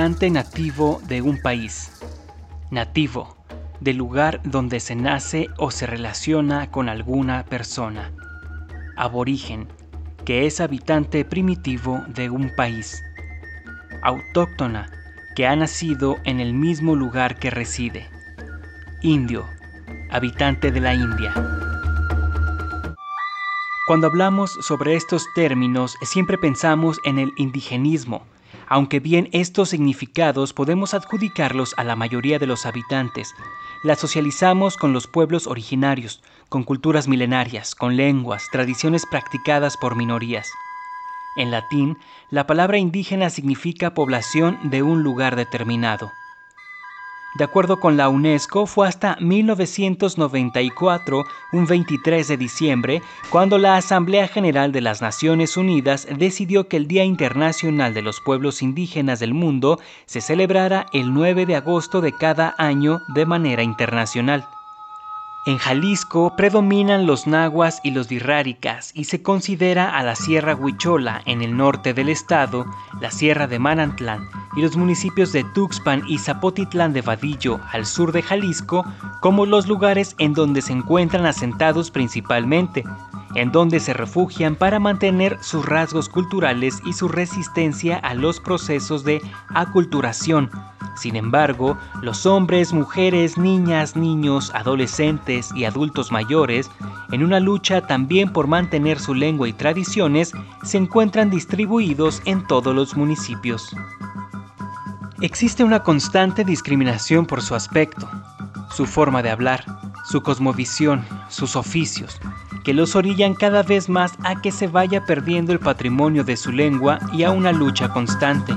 Habitante nativo de un país. Nativo, del lugar donde se nace o se relaciona con alguna persona. Aborigen, que es habitante primitivo de un país. Autóctona, que ha nacido en el mismo lugar que reside. Indio, habitante de la India. Cuando hablamos sobre estos términos, siempre pensamos en el indigenismo, aunque bien estos significados podemos adjudicarlos a la mayoría de los habitantes. La socializamos con los pueblos originarios, con culturas milenarias, con lenguas, tradiciones practicadas por minorías. En latín, la palabra indígena significa población de un lugar determinado. De acuerdo con la UNESCO, fue hasta 1994, un 23 de diciembre, cuando la Asamblea General de las Naciones Unidas decidió que el Día Internacional de los Pueblos Indígenas del Mundo se celebrara el 9 de agosto de cada año de manera internacional. En Jalisco predominan los nahuas y los dirráricas y se considera a la Sierra Huichola en el norte del estado, la Sierra de Manantlán y los municipios de Tuxpan y Zapotitlán de Vadillo al sur de Jalisco como los lugares en donde se encuentran asentados principalmente, en donde se refugian para mantener sus rasgos culturales y su resistencia a los procesos de aculturación. Sin embargo, los hombres, mujeres, niñas, niños, adolescentes y adultos mayores, en una lucha también por mantener su lengua y tradiciones, se encuentran distribuidos en todos los municipios. Existe una constante discriminación por su aspecto, su forma de hablar, su cosmovisión, sus oficios, que los orillan cada vez más a que se vaya perdiendo el patrimonio de su lengua y a una lucha constante.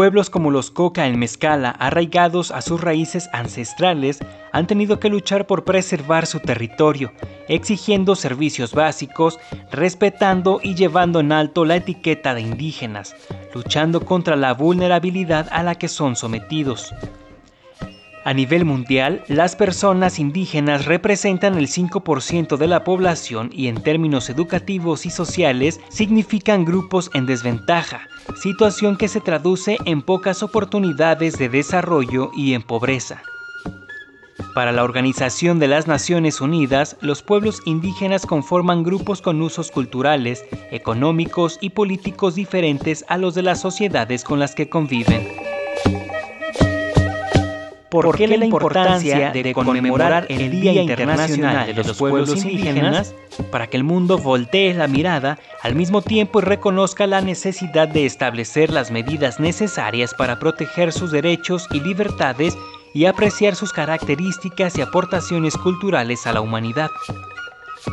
Pueblos como los Coca en Mezcala, arraigados a sus raíces ancestrales, han tenido que luchar por preservar su territorio, exigiendo servicios básicos, respetando y llevando en alto la etiqueta de indígenas, luchando contra la vulnerabilidad a la que son sometidos. A nivel mundial, las personas indígenas representan el 5% de la población y en términos educativos y sociales significan grupos en desventaja, situación que se traduce en pocas oportunidades de desarrollo y en pobreza. Para la Organización de las Naciones Unidas, los pueblos indígenas conforman grupos con usos culturales, económicos y políticos diferentes a los de las sociedades con las que conviven. ¿Por qué la importancia de conmemorar el Día Internacional de los Pueblos Indígenas? Para que el mundo voltee la mirada al mismo tiempo y reconozca la necesidad de establecer las medidas necesarias para proteger sus derechos y libertades y apreciar sus características y aportaciones culturales a la humanidad.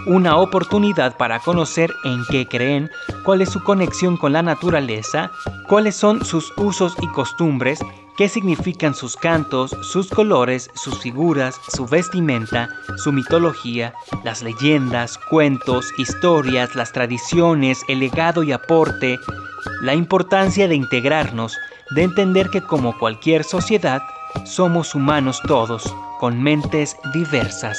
Una oportunidad para conocer en qué creen, cuál es su conexión con la naturaleza, cuáles son sus usos y costumbres, qué significan sus cantos, sus colores, sus figuras, su vestimenta, su mitología, las leyendas, cuentos, historias, las tradiciones, el legado y aporte, la importancia de integrarnos, de entender que como cualquier sociedad, somos humanos todos, con mentes diversas.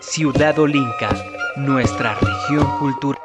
Ciudad Olinca, nuestra región cultural.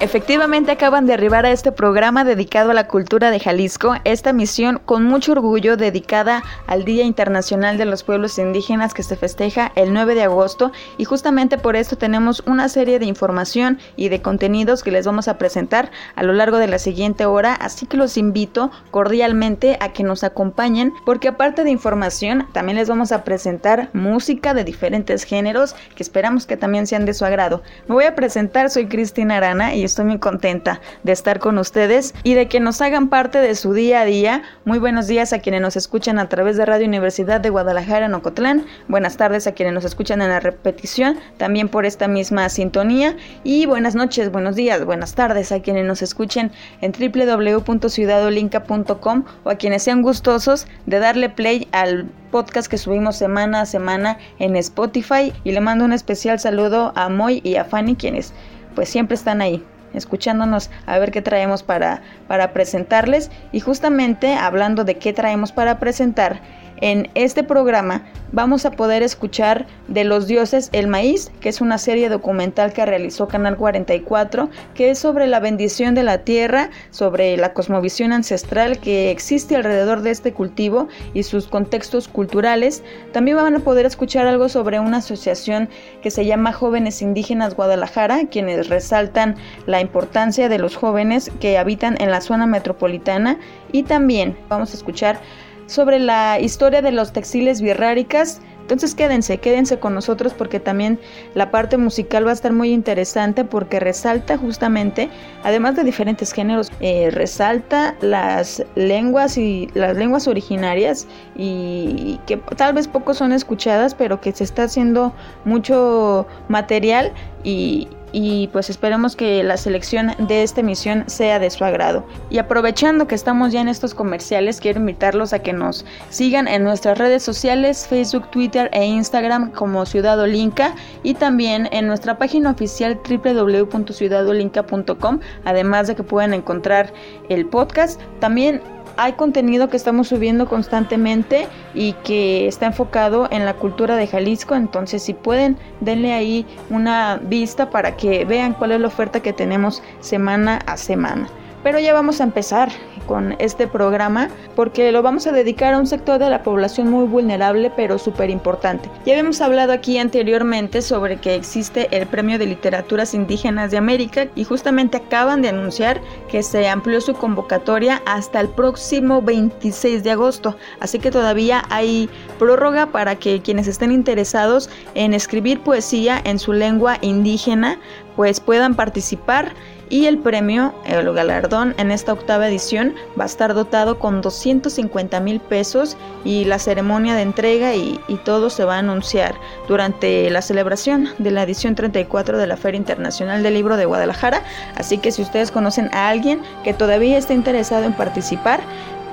Efectivamente acaban de arribar a este programa dedicado a la cultura de Jalisco, esta misión con mucho orgullo dedicada al Día Internacional de los Pueblos Indígenas que se festeja el 9 de agosto y justamente por esto tenemos una serie de información y de contenidos que les vamos a presentar a lo largo de la siguiente hora, así que los invito cordialmente a que nos acompañen porque aparte de información también les vamos a presentar música de diferentes géneros que esperamos que también sean de su agrado. Me voy a presentar, soy Cristina Arana y estoy muy contenta de estar con ustedes y de que nos hagan parte de su día a día. Muy buenos días a quienes nos escuchan a través de Radio Universidad de Guadalajara en Ocotlán. Buenas tardes a quienes nos escuchan en la repetición, también por esta misma sintonía. Y buenas noches, buenos días, buenas tardes a quienes nos escuchen en www.ciudadolinca.com o a quienes sean gustosos de darle play al podcast que subimos semana a semana en Spotify y le mando un especial saludo a Moy y a Fanny quienes pues siempre están ahí escuchándonos a ver qué traemos para, para presentarles. Y justamente hablando de qué traemos para presentar en este programa vamos a poder escuchar de los dioses El Maíz, que es una serie documental que realizó Canal 44, que es sobre la bendición de la tierra, sobre la cosmovisión ancestral que existe alrededor de este cultivo y sus contextos culturales. También van a poder escuchar algo sobre una asociación que se llama Jóvenes Indígenas Guadalajara, quienes resaltan la importancia de los jóvenes que habitan en la zona metropolitana y también vamos a escuchar sobre la historia de los textiles birráricas. Entonces quédense, quédense con nosotros porque también la parte musical va a estar muy interesante porque resalta justamente, además de diferentes géneros, eh, resalta las lenguas y las lenguas originarias y que tal vez pocos son escuchadas, pero que se está haciendo mucho material y, y pues esperemos que la selección de esta emisión sea de su agrado. Y aprovechando que estamos ya en estos comerciales, quiero invitarlos a que nos sigan en nuestras redes sociales, Facebook, Twitter e Instagram como Ciudad Olinca y también en nuestra página oficial www.ciudadolinca.com, además de que pueden encontrar el podcast. También hay contenido que estamos subiendo constantemente y que está enfocado en la cultura de Jalisco, entonces si pueden denle ahí una vista para que vean cuál es la oferta que tenemos semana a semana. Pero ya vamos a empezar con este programa porque lo vamos a dedicar a un sector de la población muy vulnerable pero súper importante. Ya habíamos hablado aquí anteriormente sobre que existe el Premio de Literaturas Indígenas de América y justamente acaban de anunciar que se amplió su convocatoria hasta el próximo 26 de agosto. Así que todavía hay prórroga para que quienes estén interesados en escribir poesía en su lengua indígena pues puedan participar y el premio, el galardón en esta octava edición va a estar dotado con 250 mil pesos y la ceremonia de entrega y, y, todo se va a anunciar durante la celebración de la edición 34 de la Feria Internacional del Libro de Guadalajara. Así que si ustedes conocen a alguien que todavía esté interesado en participar,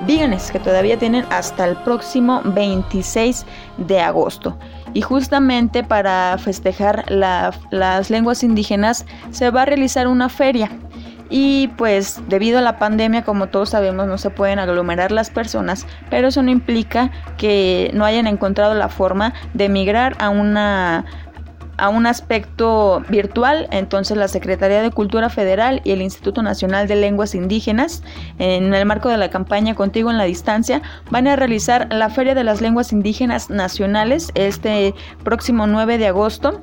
díganles que todavía tienen hasta el próximo 26 de agosto. Y justamente para festejar las lenguas indígenas se va a realizar una feria. Y pues debido a la pandemia, como todos sabemos, no se pueden aglomerar las personas, pero eso no implica que no hayan encontrado la forma de migrar a una a un aspecto virtual, entonces la Secretaría de Cultura Federal y el Instituto Nacional de Lenguas Indígenas, en el marco de la campaña Contigo en la Distancia, van a realizar la Feria de las Lenguas Indígenas Nacionales este próximo 9 de agosto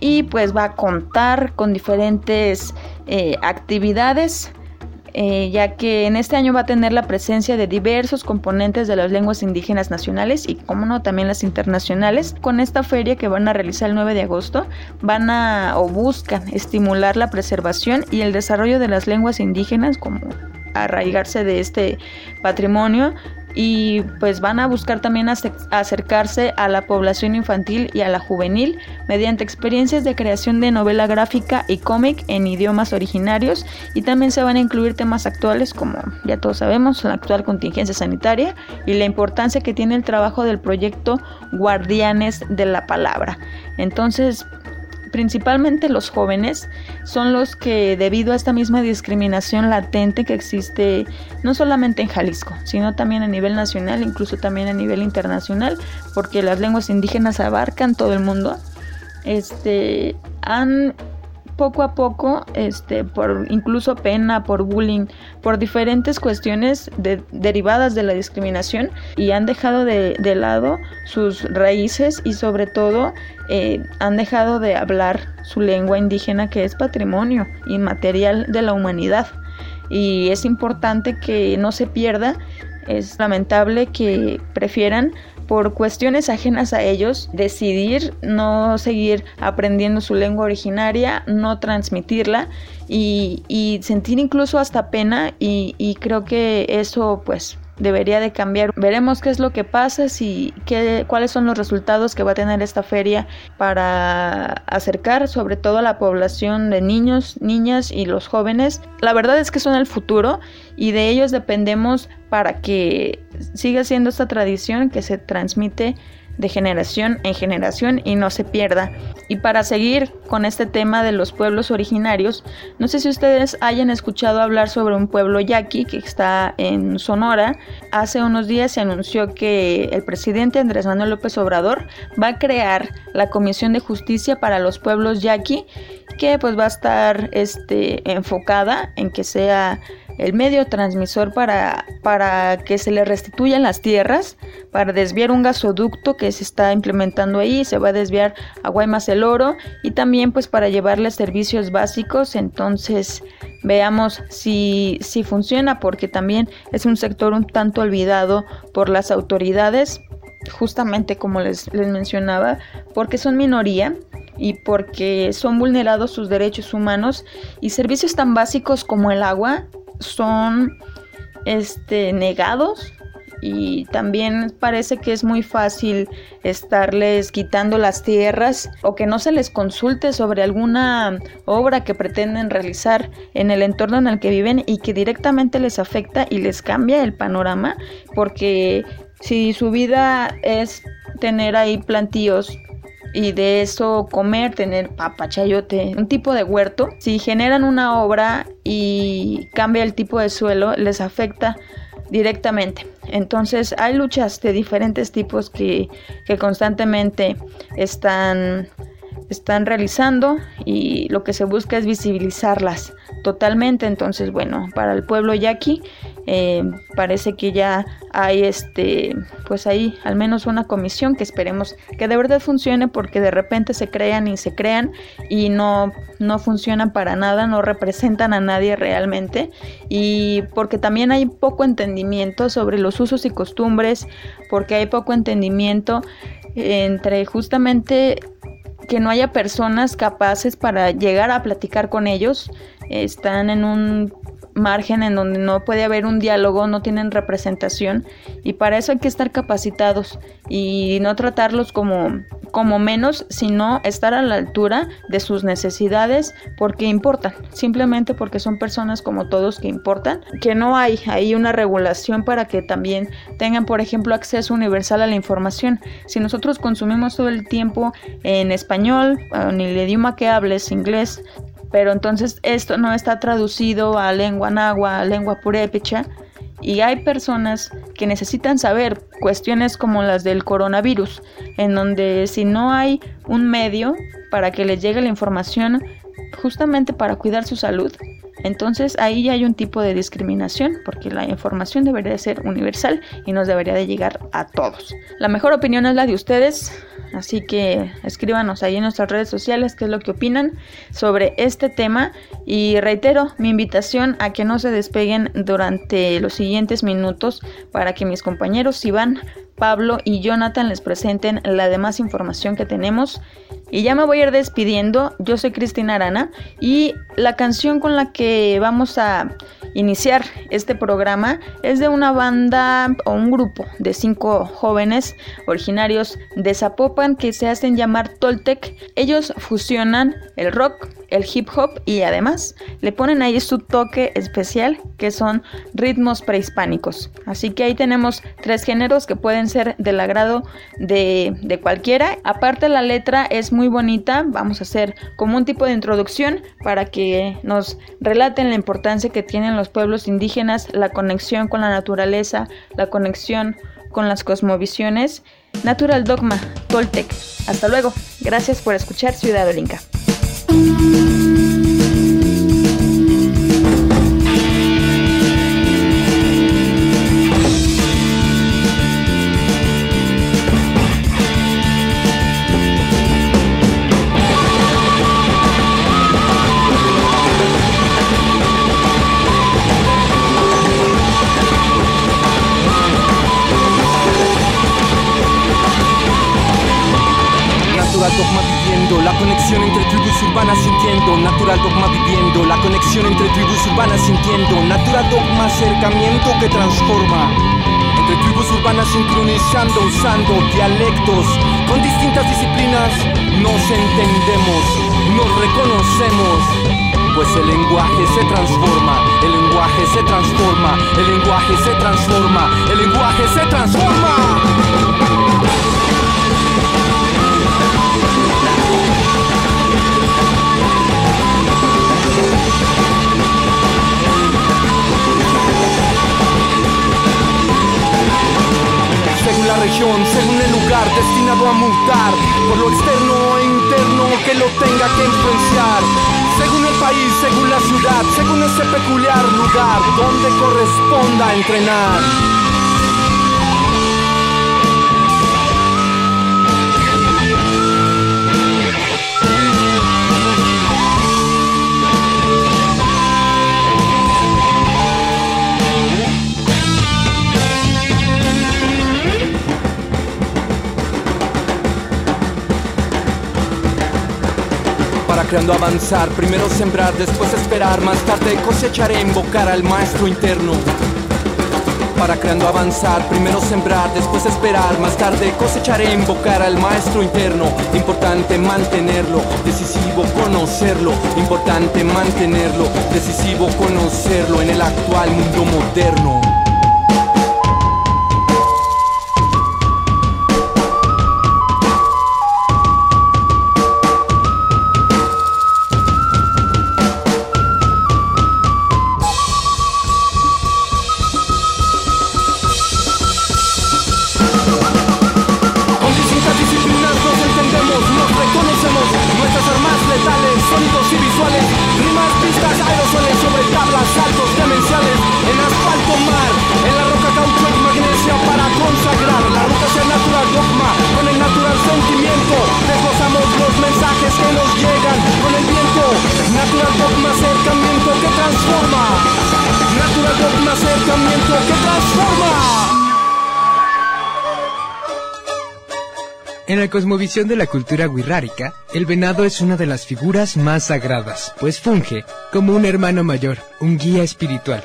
y pues va a contar con diferentes eh, actividades eh, ya que en este año va a tener la presencia de diversos componentes de las lenguas indígenas nacionales y, como no, también las internacionales. Con esta feria que van a realizar el 9 de agosto, van a o buscan estimular la preservación y el desarrollo de las lenguas indígenas como arraigarse de este patrimonio y pues van a buscar también acercarse a la población infantil y a la juvenil mediante experiencias de creación de novela gráfica y cómic en idiomas originarios y también se van a incluir temas actuales como ya todos sabemos la actual contingencia sanitaria y la importancia que tiene el trabajo del proyecto Guardianes de la Palabra. Entonces principalmente los jóvenes, son los que debido a esta misma discriminación latente que existe no solamente en Jalisco, sino también a nivel nacional, incluso también a nivel internacional, porque las lenguas indígenas abarcan todo el mundo, este, han poco a poco, este, por incluso pena, por bullying, por diferentes cuestiones derivadas de la discriminación y han dejado de, lado sus raíces y sobre todo eh, han dejado de hablar su lengua indígena que es patrimonio inmaterial de la humanidad. Y es importante que no se pierda. Es lamentable que prefieran por cuestiones ajenas a ellos, decidir no seguir aprendiendo su lengua originaria, no transmitirla y, sentir incluso hasta pena y, y creo que eso pues debería de cambiar. Veremos qué es lo que pasa, si, qué, cuáles son los resultados que va a tener esta feria para acercar sobre todo a la población de niños, niñas y los jóvenes. La verdad es que son el futuro y de ellos dependemos para que siga siendo esta tradición que se transmite de generación en generación y no se pierda. Y para seguir con este tema de los pueblos originarios, no sé si ustedes hayan escuchado hablar sobre un pueblo yaqui que está en Sonora. Hace unos días se anunció que el presidente Andrés Manuel López Obrador va a crear la Comisión de Justicia para los pueblos yaqui, que pues va a estar este, enfocada en que sea el medio transmisor para, para que se le restituyan las tierras, para desviar un gasoducto que se está implementando ahí, se va a desviar a Guaymas el Oro y también pues para llevarles servicios básicos, entonces veamos si, si funciona porque también es un sector un tanto olvidado por las autoridades, justamente como les, les mencionaba, porque son minoría y porque son vulnerados sus derechos humanos y servicios tan básicos como el agua son este, negados y también parece que es muy fácil estarles quitando las tierras o que no se les consulte sobre alguna obra que pretenden realizar en el entorno en el que viven y que directamente les afecta y les cambia el panorama porque si su vida es tener ahí plantíos y de eso comer, tener papa, chayote, un tipo de huerto, si generan una obra y cambia el tipo de suelo, les afecta directamente. Entonces hay luchas de diferentes tipos que, que constantemente están, están realizando y lo que se busca es visibilizarlas totalmente. Entonces, bueno, para el pueblo yaqui eh, parece que ya hay este, pues ahí al menos una comisión que esperemos que de verdad funcione porque de repente se crean y se crean y no, no funcionan para nada, no representan a nadie realmente y porque también hay poco entendimiento sobre los usos y costumbres, porque hay poco entendimiento entre justamente que no haya personas capaces para llegar a platicar con ellos, están en un margen en donde no puede haber un diálogo, no tienen representación y para eso hay que estar capacitados y no tratarlos como, como menos, sino estar a la altura de sus necesidades porque importan, simplemente porque son personas como todos que importan, que no hay ahí una regulación para que también tengan, por ejemplo, acceso universal a la información. Si nosotros consumimos todo el tiempo en español, en el idioma que hables, inglés, pero entonces esto no está traducido a lengua náhuatl, a lengua purépecha, y hay personas que necesitan saber cuestiones como las del coronavirus, en donde si no hay un medio para que les llegue la información justamente para cuidar su salud, entonces ahí ya hay un tipo de discriminación porque la información debería ser universal y nos debería de llegar a todos. La mejor opinión es la de ustedes. Así que escríbanos ahí en nuestras redes sociales qué es lo que opinan sobre este tema. Y reitero mi invitación a que no se despeguen durante los siguientes minutos para que mis compañeros Iván, Pablo y Jonathan les presenten la demás información que tenemos. Y ya me voy a ir despidiendo. Yo soy Cristina Arana y la canción con la que vamos a iniciar este programa es de una banda o un grupo de cinco jóvenes originarios de Zapopan que se hacen llamar Toltec. Ellos fusionan el rock, el hip hop y además le ponen ahí su toque especial que son ritmos prehispánicos. Así que ahí tenemos tres géneros que pueden ser del agrado de, de cualquiera. Aparte la letra es muy bonita, vamos a hacer como un tipo de introducción para que nos relaten la importancia que tienen los pueblos indígenas, la conexión con la naturaleza, la conexión con las cosmovisiones. Natural Dogma, Toltec. Hasta luego. Gracias por escuchar Ciudad Olinca. Dogma la conexión entre tribus urbanas sintiendo, natural dogma viviendo, la conexión entre tribus urbanas sintiendo, natural dogma acercamiento que transforma. Entre tribus urbanas sincronizando, usando dialectos con distintas disciplinas, nos entendemos, nos reconocemos. Pues el lenguaje se transforma, el lenguaje se transforma, el lenguaje se transforma, el lenguaje se transforma. Según la región, según el lugar destinado a mutar, por lo externo e interno que lo tenga que influenciar, según el país, según la ciudad, según ese peculiar lugar donde corresponda entrenar. Creando avanzar, primero sembrar, después esperar, más tarde cosecharé, invocar al maestro interno. Para creando avanzar, primero sembrar, después esperar, más tarde cosecharé, invocar al maestro interno. Importante mantenerlo, decisivo conocerlo, importante mantenerlo, decisivo conocerlo en el actual mundo moderno. Cosmovisión de la cultura wixárika, el venado es una de las figuras más sagradas, pues funge como un hermano mayor, un guía espiritual,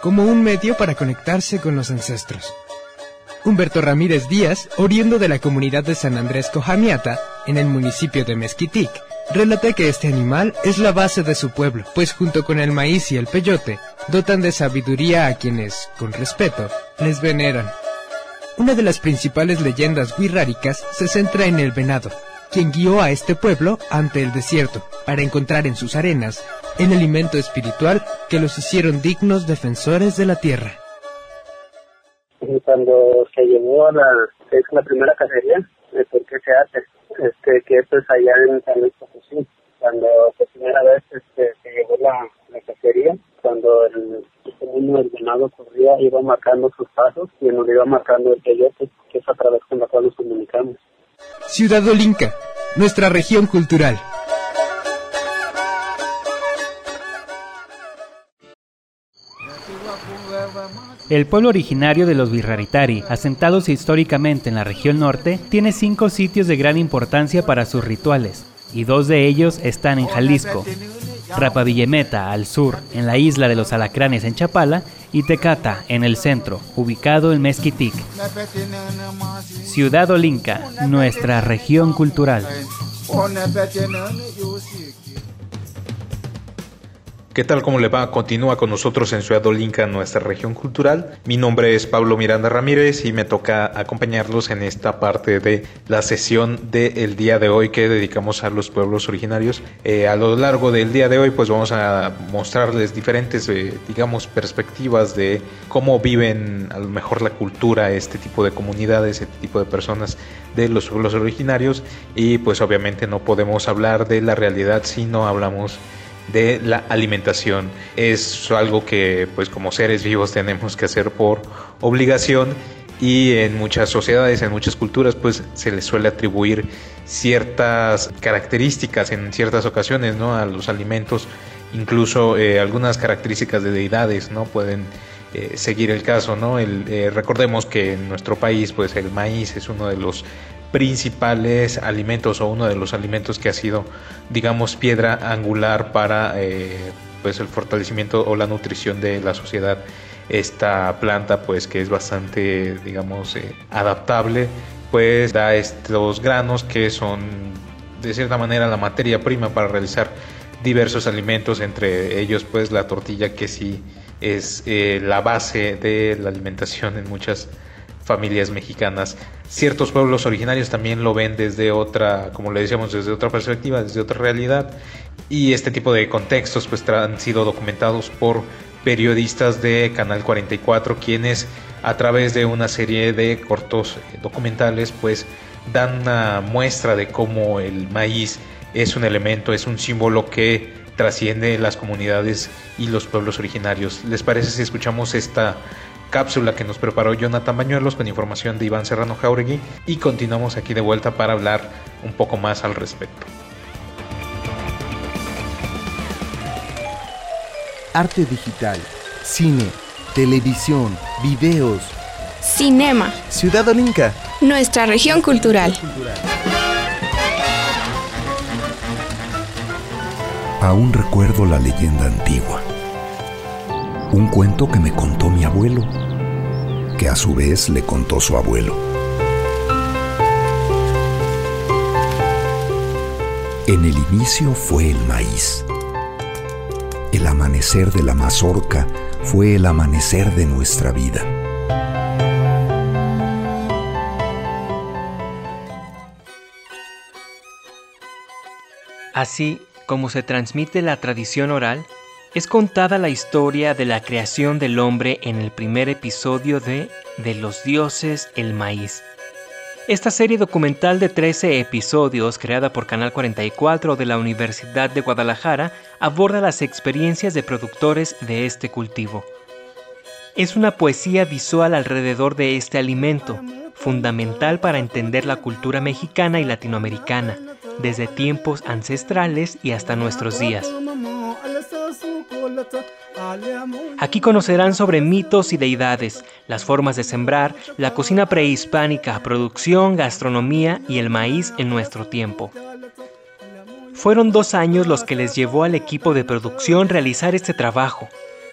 como un medio para conectarse con los ancestros. Humberto Ramírez Díaz, oriundo de la comunidad de San Andrés Cojamiata, en el municipio de Mezquitic, relata que este animal es la base de su pueblo, pues junto con el maíz y el peyote, dotan de sabiduría a quienes, con respeto, les veneran. Una de las principales leyendas wixárikas se centra en el venado, quien guió a este pueblo ante el desierto para encontrar en sus arenas el alimento espiritual que los hicieron dignos defensores de la tierra. Cuando se llevó a la, es la primera cacería, ¿por qué se hace? Este, que esto es allá en San Luis Potosí. Cuando por primera vez este, se llevó la, la cacería, cuando el, el venado corría, iba marcando sus pasos y nos iba marcando el peyote, que es a través con la cual nos comunicamos. Ciudad Olinca, nuestra región cultural. El pueblo originario de los Virraritari, asentados históricamente en la región norte, tiene cinco sitios de gran importancia para sus rituales, y dos de ellos están en Jalisco, Rapavillemeta al sur, en la isla de los Alacranes en Chapala, y Tecata en el centro, ubicado en Mezquitic. Ciudad Olinca, nuestra región cultural. ¿Qué tal? ¿Cómo le va? Continúa con nosotros en Ciudad Olinca, nuestra región cultural. Mi nombre es Pablo Miranda Ramírez y me toca acompañarlos en esta parte de la sesión del día de hoy que dedicamos a los pueblos originarios. Eh, a lo largo del día de hoy pues vamos a mostrarles diferentes, eh, digamos, perspectivas de cómo viven a lo mejor la cultura, este tipo de comunidades, este tipo de personas de los pueblos originarios y pues obviamente no podemos hablar de la realidad si no hablamos de la alimentación. Es algo que pues como seres vivos tenemos que hacer por obligación y en muchas sociedades, en muchas culturas pues se les suele atribuir ciertas características en ciertas ocasiones ¿no? a los alimentos, incluso eh, algunas características de deidades no pueden eh, seguir el caso, ¿no? El, eh, recordemos que en nuestro país, pues el maíz es uno de los principales alimentos o uno de los alimentos que ha sido, digamos, piedra angular para eh, pues el fortalecimiento o la nutrición de la sociedad. Esta planta, pues que es bastante, digamos, eh, adaptable, pues da estos granos que son de cierta manera la materia prima para realizar diversos alimentos, entre ellos pues la tortilla que sí es eh, la base de la alimentación en muchas familias mexicanas. Ciertos pueblos originarios también lo ven desde otra, como le decíamos, desde otra perspectiva, desde otra realidad. Y este tipo de contextos pues han sido documentados por periodistas de Canal 44 quienes a través de una serie de cortos eh, documentales pues dan una muestra de cómo el maíz es un elemento, es un símbolo que trasciende las comunidades y los pueblos originarios. ¿Les parece si escuchamos esta cápsula que nos preparó Jonathan Bañuelos con información de Iván Serrano Jauregui y continuamos aquí de vuelta para hablar un poco más al respecto? Arte digital, cine, televisión, videos. Cinema. Ciudad Olinca. Nuestra región cultural. Aún recuerdo la leyenda antigua. Un cuento que me contó mi abuelo, que a su vez le contó su abuelo. En el inicio fue el maíz. El amanecer de la mazorca fue el amanecer de nuestra vida. Así como se transmite la tradición oral, es contada la historia de la creación del hombre en el primer episodio de De los dioses el maíz. Esta serie documental de 13 episodios, creada por Canal 44 de la Universidad de Guadalajara, aborda las experiencias de productores de este cultivo. Es una poesía visual alrededor de este alimento, fundamental para entender la cultura mexicana y latinoamericana, desde tiempos ancestrales y hasta nuestros días. Aquí conocerán sobre mitos y deidades, las formas de sembrar, la cocina prehispánica, producción, gastronomía y el maíz en nuestro tiempo. Fueron dos años los que les llevó al equipo de producción realizar este trabajo,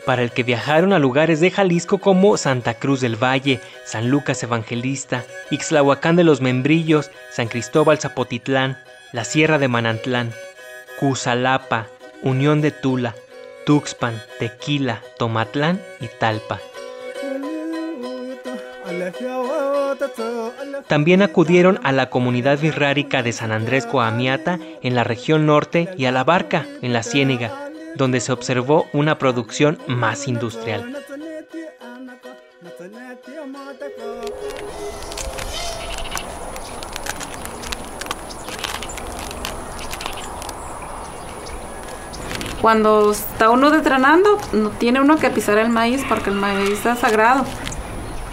para el que viajaron a lugares de Jalisco como Santa Cruz del Valle, San Lucas Evangelista, Ixlahuacán de los Membrillos, San Cristóbal Zapotitlán, la Sierra de Manantlán, Cusalapa, Unión de Tula, Tuxpan, Tequila, Tomatlán y Talpa. También acudieron a la comunidad virrárica de San Andrés Coamiata en la región norte y a La Barca en la Ciénega, donde se observó una producción más industrial. Cuando está uno desgranando, no tiene uno que pisar el maíz porque el maíz es sagrado.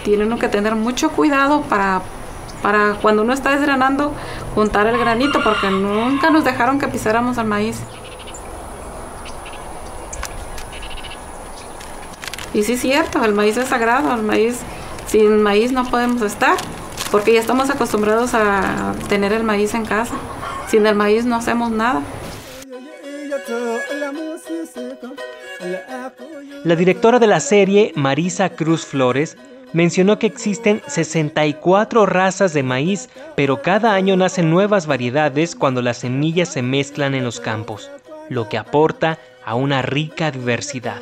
Tiene uno que tener mucho cuidado para, para cuando uno está desgranando juntar el granito porque nunca nos dejaron que pisáramos el maíz. Y sí es cierto, el maíz es sagrado, el maíz, sin maíz no podemos estar, porque ya estamos acostumbrados a tener el maíz en casa. Sin el maíz no hacemos nada. La directora de la serie, Marisa Cruz Flores, mencionó que existen 64 razas de maíz, pero cada año nacen nuevas variedades cuando las semillas se mezclan en los campos, lo que aporta a una rica diversidad.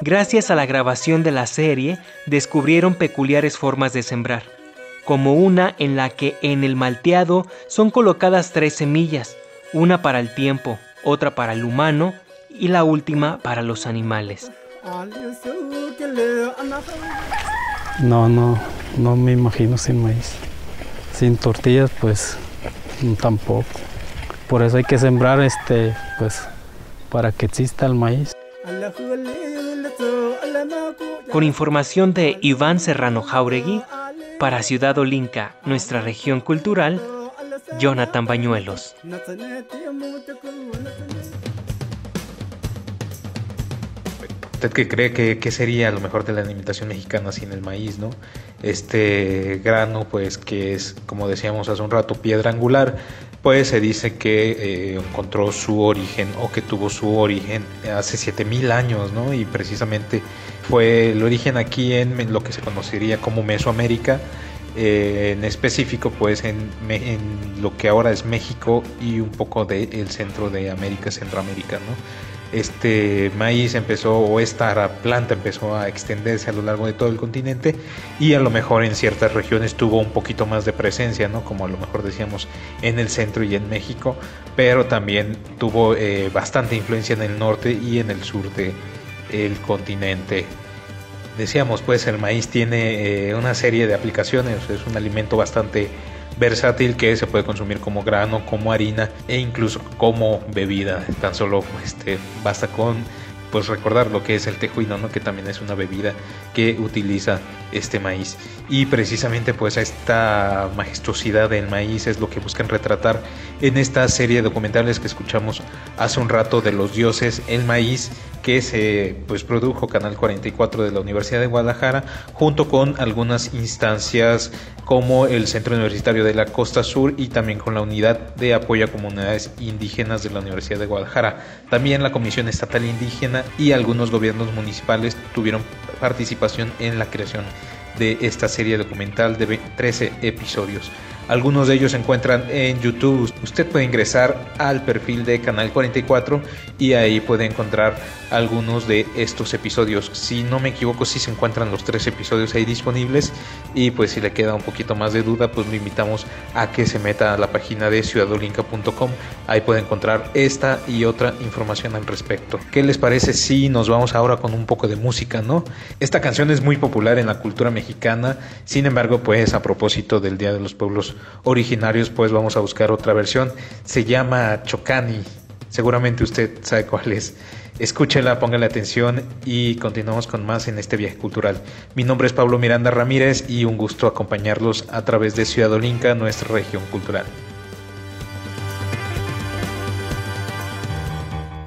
Gracias a la grabación de la serie, descubrieron peculiares formas de sembrar, como una en la que en el malteado son colocadas tres semillas, una para el tiempo, otra para el humano y la última para los animales. No, no, no me imagino sin maíz. Sin tortillas, pues tampoco. Por eso hay que sembrar este, pues, para que exista el maíz. Con información de Iván Serrano Jauregui, para Ciudad Olinca, nuestra región cultural, Jonathan Bañuelos. ¿Usted qué cree que, sería lo mejor de la alimentación mexicana sin el maíz, no? Este grano, pues que es, como decíamos hace un rato, piedra angular, pues se dice que eh, encontró su origen o que tuvo su origen hace 7000 años, ¿no? Y precisamente fue el origen aquí en lo que se conocería como Mesoamérica, eh, en específico pues en, lo que ahora es México y un poco del centro de América, Centroamérica, ¿no? este maíz empezó o esta planta empezó a extenderse a lo largo de todo el continente y a lo mejor en ciertas regiones tuvo un poquito más de presencia, ¿no? Como a lo mejor decíamos en el centro y en México, pero también tuvo eh, bastante influencia en el norte y en el sur del continente. Decíamos pues el maíz tiene eh, una serie de aplicaciones, es un alimento bastante versátil que se puede consumir como grano, como harina e incluso como bebida. Tan solo este, basta con pues recordar lo que es el tejuino, ¿no? que también es una bebida que utiliza este maíz. Y precisamente pues esta majestuosidad del maíz es lo que buscan retratar en esta serie de documentales que escuchamos hace un rato de los dioses, el maíz que se pues produjo Canal 44 de la Universidad de Guadalajara junto con algunas instancias como el Centro Universitario de la Costa Sur y también con la Unidad de Apoyo a Comunidades Indígenas de la Universidad de Guadalajara. También la Comisión Estatal Indígena y algunos gobiernos municipales tuvieron participación en la creación de esta serie documental de 13 episodios. Algunos de ellos se encuentran en YouTube. Usted puede ingresar al perfil de Canal 44 y ahí puede encontrar algunos de estos episodios. Si no me equivoco, sí se encuentran los tres episodios ahí disponibles. Y pues si le queda un poquito más de duda, pues lo invitamos a que se meta a la página de ciudadolinca.com. Ahí puede encontrar esta y otra información al respecto. ¿Qué les parece si nos vamos ahora con un poco de música, no? Esta canción es muy popular en la cultura mexicana. Sin embargo, pues a propósito del Día de los Pueblos originarios, pues vamos a buscar otra versión. Se llama Chocani. Seguramente usted sabe cuál es. Escúchela, póngale atención y continuamos con más en este viaje cultural. Mi nombre es Pablo Miranda Ramírez y un gusto acompañarlos a través de Ciudad Olinca, nuestra región cultural.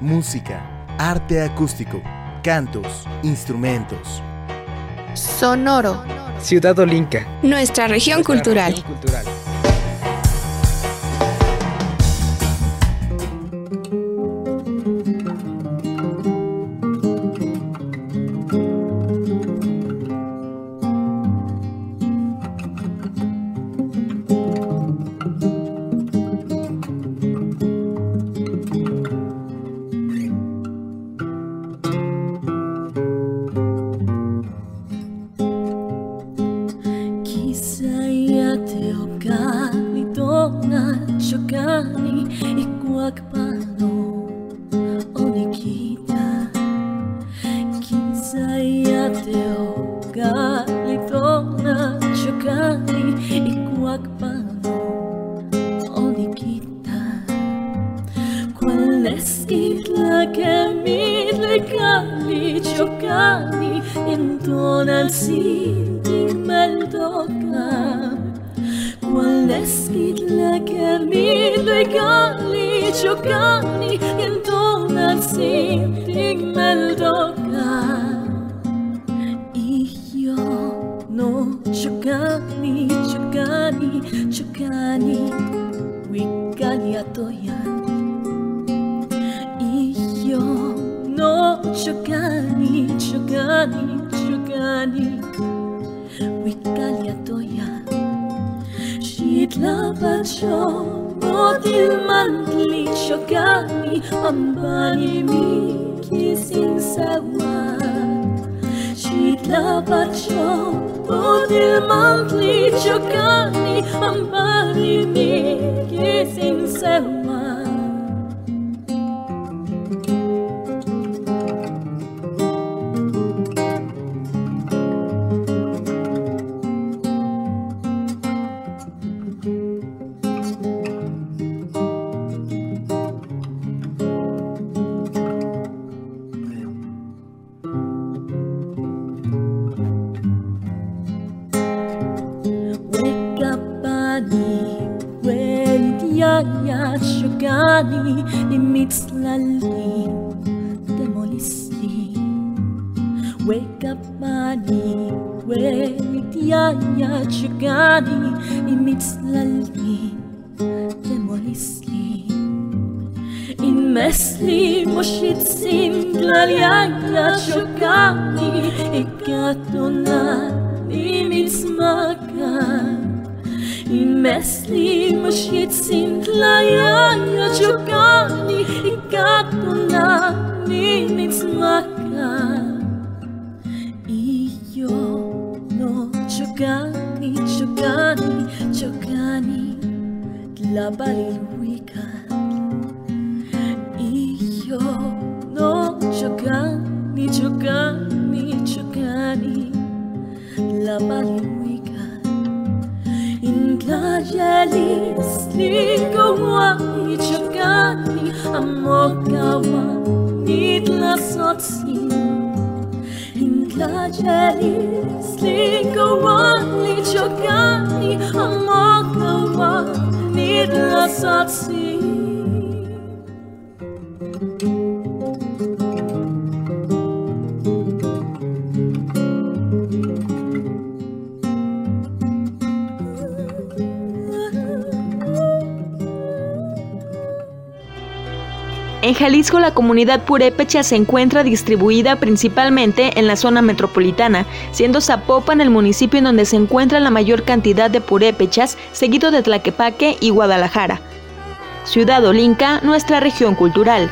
Música, arte acústico, cantos, instrumentos. Sonoro. Ciudad Olinca. Nuestra región cultural. Wake up ثاني لمثلالي demolisti وكباني ومتيايا شكاني لمثلالي demolisti Mesli moshitsim glalya shukati ikatuna Meslim shitzin tlaya ya chukani ikatuna ni mitzmaka Iyo no chugani chugani chukani tlabalil ligowani chakani amokawani tlasotsi Intlajelis ligowani chakani amokawani tlasotsi En Jalisco la comunidad purépecha se encuentra distribuida principalmente en la zona metropolitana, siendo Zapopan el municipio en donde se encuentra la mayor cantidad de purépechas, seguido de Tlaquepaque y Guadalajara. Ciudad Olinca, nuestra región cultural.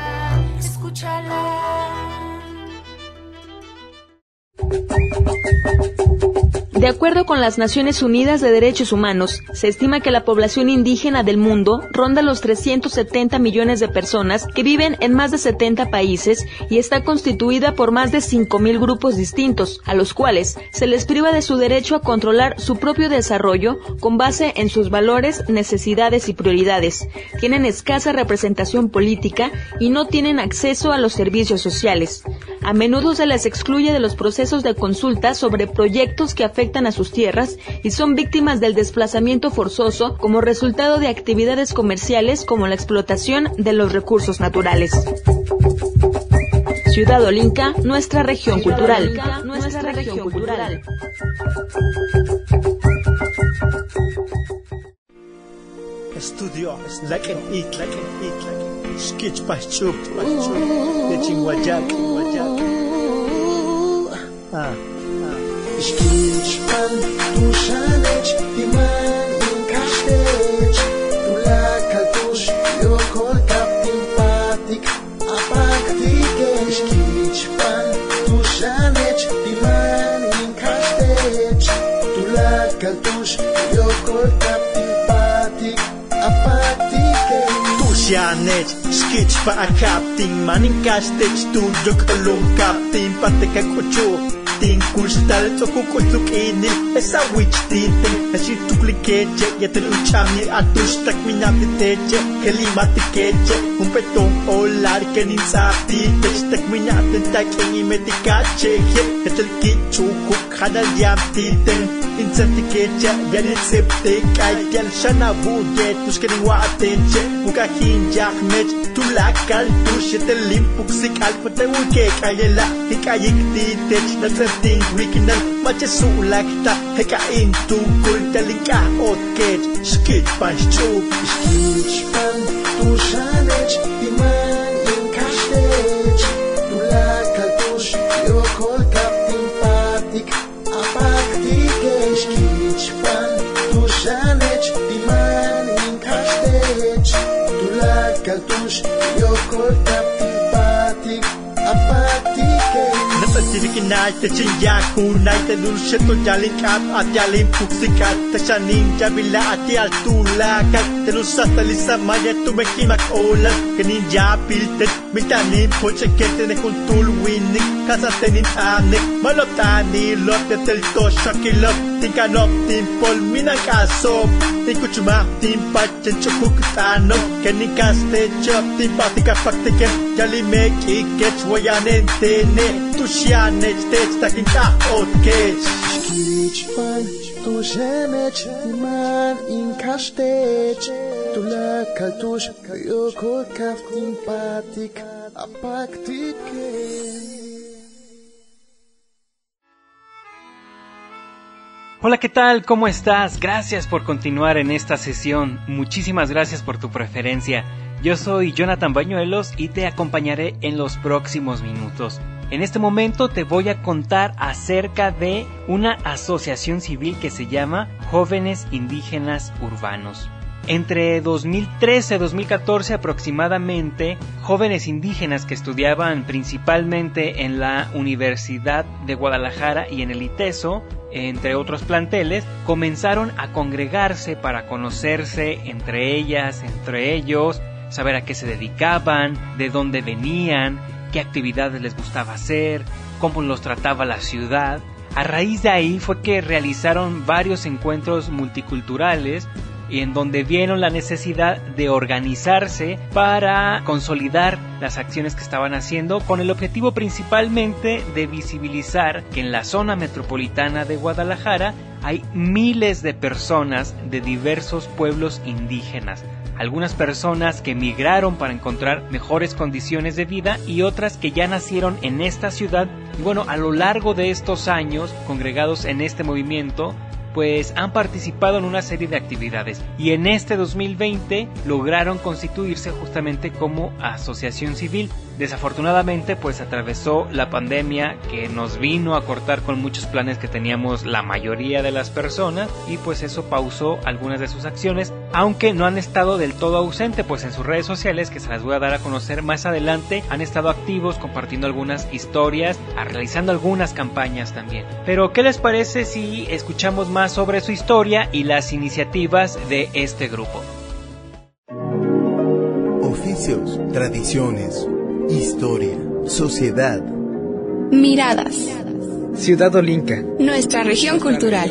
De acuerdo con las Naciones Unidas de Derechos Humanos, se estima que la población indígena del mundo ronda los 370 millones de personas que viven en más de 70 países y está constituida por más de 5.000 grupos distintos, a los cuales se les priva de su derecho a controlar su propio desarrollo con base en sus valores, necesidades y prioridades. Tienen escasa representación política y no tienen acceso a los servicios sociales. A menudo se les excluye de los procesos de consulta sobre proyectos que afectan a sus tierras y son víctimas del desplazamiento forzoso como resultado de actividades comerciales como la explotación de los recursos naturales. Ciudad Olinca, nuestra región cultural. Nuestra región cultural. Estudio. Skitch. Ah, ah. Skitch pan, tu shanech, iman in kastech. Tu la kaltush, yo kol kaptin patik, apaktik. Skitch pan, tu shanech, iman in kastech. Tu la kaltush, yo kol kaptin patik, janet. Skits paakapting Maning casted studio katalong captain Patekag ocho ting Kurstal to kukutluk inil Esa witch titing Nasitukli keje Yatil uchamir atus Tak minapiteje Kalimati keje Umpetong o larken insafti Tech minatun taklingi metikache Hip hetel kichu kuk hanal yamtiten Insatikecha yarit septe kai Kaikyal shana buget tushkeni watenche Mukahin yahmech tulakal tushetel limpuksik alpate uke Kayela hikayiktitech natrefting wikinal Machesulakta hekain tukul talinka otkech Skitpan shchuk Skitpan tushanech imaj could that? Sirkinaitetsin jaakuunaita dulseto jalin kaap atjalin puksikat tasanin javilla atial tulla kattelussa talissa majettu mekimak olla kenin jaapiltet mitä niin poche ketene kun tulwinnik kasatenin aanek malotani lotetel toshakilot tinkanoptin pol minakasop tinkutsumatin pachen chokukutano kenin kaste choptin patikapaktikem jalimek iketsuoyanentene tusia Hola, ¿qué tal? ¿Cómo estás? Gracias por continuar en esta sesión. Muchísimas gracias por tu preferencia. Yo soy Jonathan Bañuelos y te acompañaré en los próximos minutos. En este momento te voy a contar acerca de una asociación civil que se llama Jóvenes Indígenas Urbanos. Entre 2013 y 2014 aproximadamente, jóvenes indígenas que estudiaban principalmente en la Universidad de Guadalajara y en el ITESO, entre otros planteles, comenzaron a congregarse para conocerse entre ellas, entre ellos, saber a qué se dedicaban, de dónde venían, qué actividades les gustaba hacer, cómo los trataba la ciudad. A raíz de ahí fue que realizaron varios encuentros multiculturales y en donde vieron la necesidad de organizarse para consolidar las acciones que estaban haciendo con el objetivo principalmente de visibilizar que en la zona metropolitana de Guadalajara hay miles de personas de diversos pueblos indígenas, algunas personas que emigraron para encontrar mejores condiciones de vida y otras que ya nacieron en esta ciudad bueno, a lo largo de estos años congregados en este movimiento, pues han participado en una serie de actividades y en este 2020 lograron constituirse justamente como asociación civil. Desafortunadamente pues atravesó la pandemia que nos vino a cortar con muchos planes que teníamos la mayoría de las personas y pues eso pausó algunas de sus acciones, aunque no han estado del todo ausente pues en sus redes sociales que se las voy a dar a conocer más adelante han estado activos compartiendo algunas historias, realizando algunas campañas también. Pero ¿qué les parece si escuchamos más sobre su historia y las iniciativas de este grupo. Oficios, tradiciones, historia, sociedad. Miradas. Ciudad Olinca. Nuestra región cultural.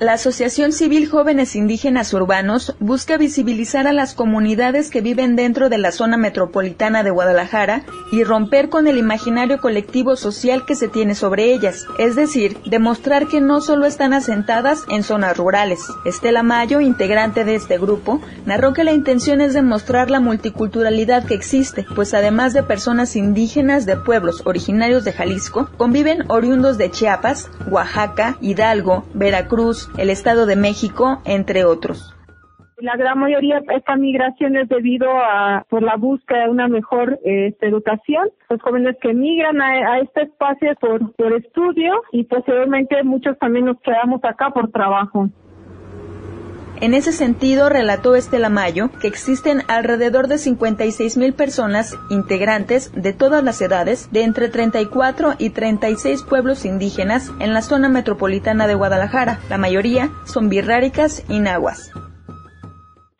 La Asociación Civil Jóvenes Indígenas Urbanos busca visibilizar a las comunidades que viven dentro de la zona metropolitana de Guadalajara y romper con el imaginario colectivo social que se tiene sobre ellas, es decir, demostrar que no solo están asentadas en zonas rurales. Estela Mayo, integrante de este grupo, narró que la intención es demostrar la multiculturalidad que existe, pues además de personas indígenas de pueblos originarios de Jalisco, conviven oriundos de Chiapas, Oaxaca, Hidalgo, Veracruz, el Estado de México, entre otros. La gran mayoría de esta migración es debido a por la búsqueda de una mejor este, educación. Los jóvenes que migran a, este espacio por, por estudio y posteriormente muchos también nos quedamos acá por trabajo. En ese sentido, relató Estela Mayo que existen alrededor de 56 mil personas integrantes de todas las edades de entre 34 y 36 pueblos indígenas en la zona metropolitana de Guadalajara. La mayoría son birráricas y nahuas.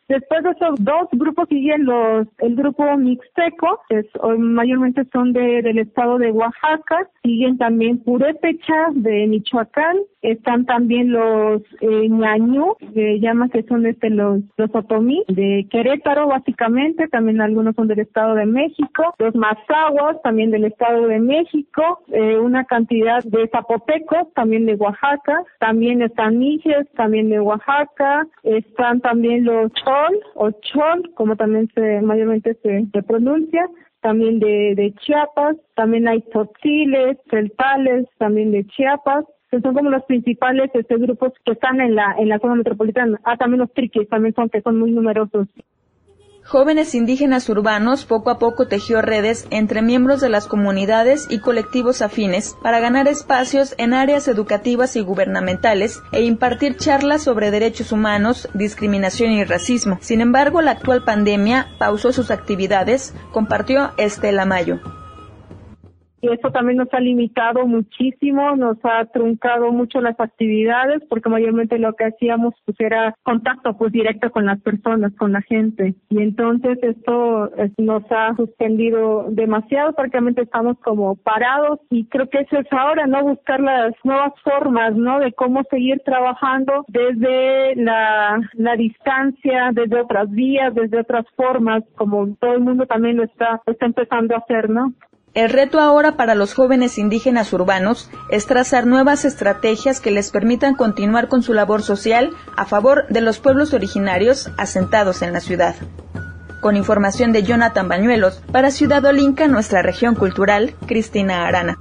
Después de esos dos grupos siguen los, el grupo mixteco, que mayormente son de, del estado de Oaxaca, siguen también purépechas de Michoacán, están también los eh, ñañú, que llama que son este los, los otomí, de Querétaro básicamente, también algunos son del estado de México, los mazahuas también del estado de México, eh, una cantidad de zapotecos también de Oaxaca, también están mijes también de Oaxaca, están también los o chol, como también se mayormente se, pronuncia, también de, Chiapas, también hay tzotziles, celtales, también de Chiapas, que son como los principales este, grupos que están en la en la zona metropolitana. Ah, también los triquis, también son que son muy numerosos. Jóvenes indígenas urbanos poco a poco tejió redes entre miembros de las comunidades y colectivos afines para ganar espacios en áreas educativas y gubernamentales e impartir charlas sobre derechos humanos, discriminación y racismo. Sin embargo, la actual pandemia pausó sus actividades, compartió Estela Mayo y eso también nos ha limitado muchísimo, nos ha truncado mucho las actividades porque mayormente lo que hacíamos pues era contacto pues directo con las personas, con la gente y entonces esto nos ha suspendido demasiado, prácticamente estamos como parados y creo que eso es ahora, ¿no? Buscar las nuevas formas, ¿no? De cómo seguir trabajando desde la, la distancia, desde otras vías, desde otras formas, como todo el mundo también lo está, lo está empezando a hacer, ¿no? El reto ahora para los jóvenes indígenas urbanos es trazar nuevas estrategias que les permitan continuar con su labor social a favor de los pueblos originarios asentados en la ciudad. Con información de Jonathan Bañuelos, para Ciudad Olinca, nuestra región cultural, Cristina Arana.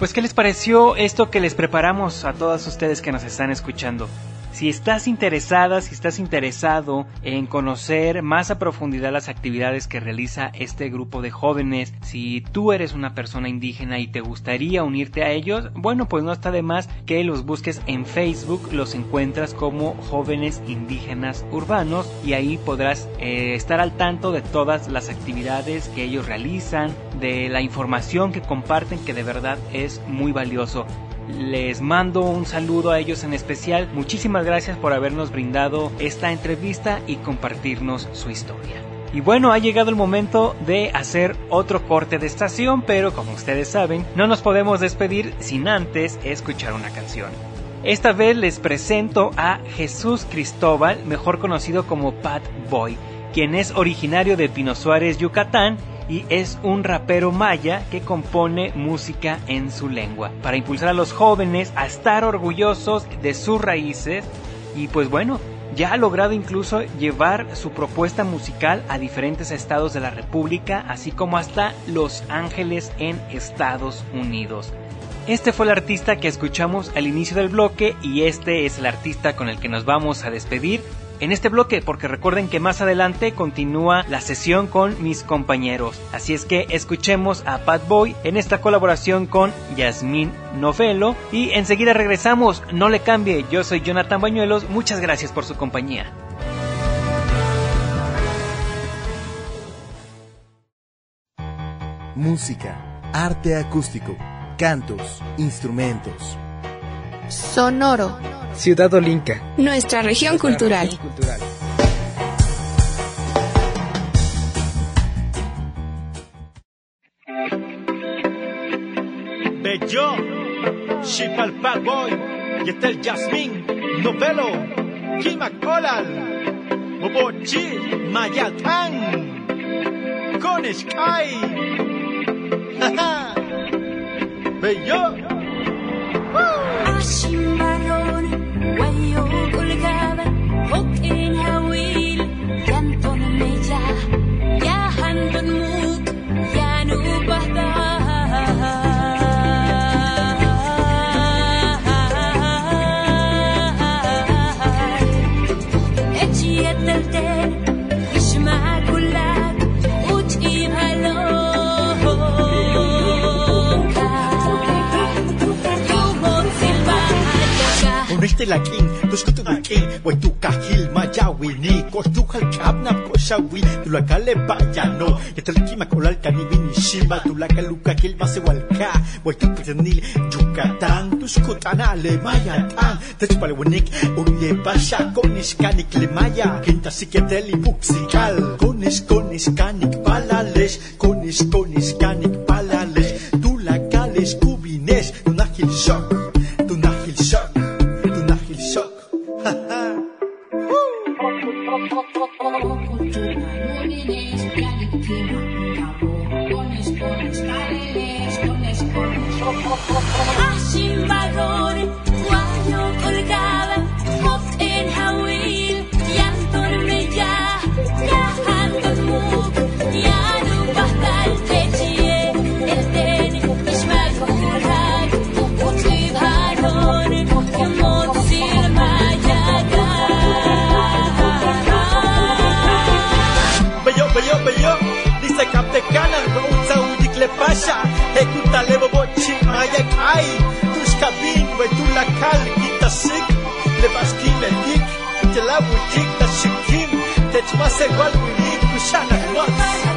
Pues ¿qué les pareció esto que les preparamos a todas ustedes que nos están escuchando? Si estás interesada, si estás interesado en conocer más a profundidad las actividades que realiza este grupo de jóvenes, si tú eres una persona indígena y te gustaría unirte a ellos, bueno, pues no está de más que los busques en Facebook, los encuentras como jóvenes indígenas urbanos y ahí podrás eh, estar al tanto de todas las actividades que ellos realizan, de la información que comparten que de verdad es muy valioso. Les mando un saludo a ellos en especial. Muchísimas gracias por habernos brindado esta entrevista y compartirnos su historia. Y bueno, ha llegado el momento de hacer otro corte de estación, pero como ustedes saben, no nos podemos despedir sin antes escuchar una canción. Esta vez les presento a Jesús Cristóbal, mejor conocido como Pat Boy, quien es originario de Pino Suárez, Yucatán, y es un rapero maya que compone música en su lengua para impulsar a los jóvenes a estar orgullosos de sus raíces y pues bueno, ya ha logrado incluso llevar su propuesta musical a diferentes estados de la República, así como hasta Los Ángeles en Estados Unidos. Este fue el artista que escuchamos al inicio del bloque y este es el artista con el que nos vamos a despedir en este bloque, porque recuerden que más adelante continúa la sesión con mis compañeros. Así es que escuchemos a Pat Boy en esta colaboración con Yasmín Novelo y enseguida regresamos. No le cambie, yo soy Jonathan Bañuelos, muchas gracias por su compañía. Música, arte acústico, cantos, instrumentos. Sonoro. Ciudad Olinca. Nuestra región cultural. región cultural. Bello, Shipal Bad Boy, y está el Jasmine, Novelo, Kimak Olal, Bobochi, Mayatán, Sin varón, huello colgada, coquete. telakin tuskutubuki huaytukajil mayawini koxtujalkabnapkoxaui tulakalempayano yatelkimakolalkanibiniximba tulakalukakil masewalka huaytukitenil yucatán tuskutanalemayatán techpaleuanik uruyepaxa konixkanik lemaya kintasiketeli puksical konex konexkanik palalex konex konexkanik Pasha, ekutalevo bochi mayak ay, tushkabin we tulakal kita sik, dik, dik ta shikim, gwal kushana.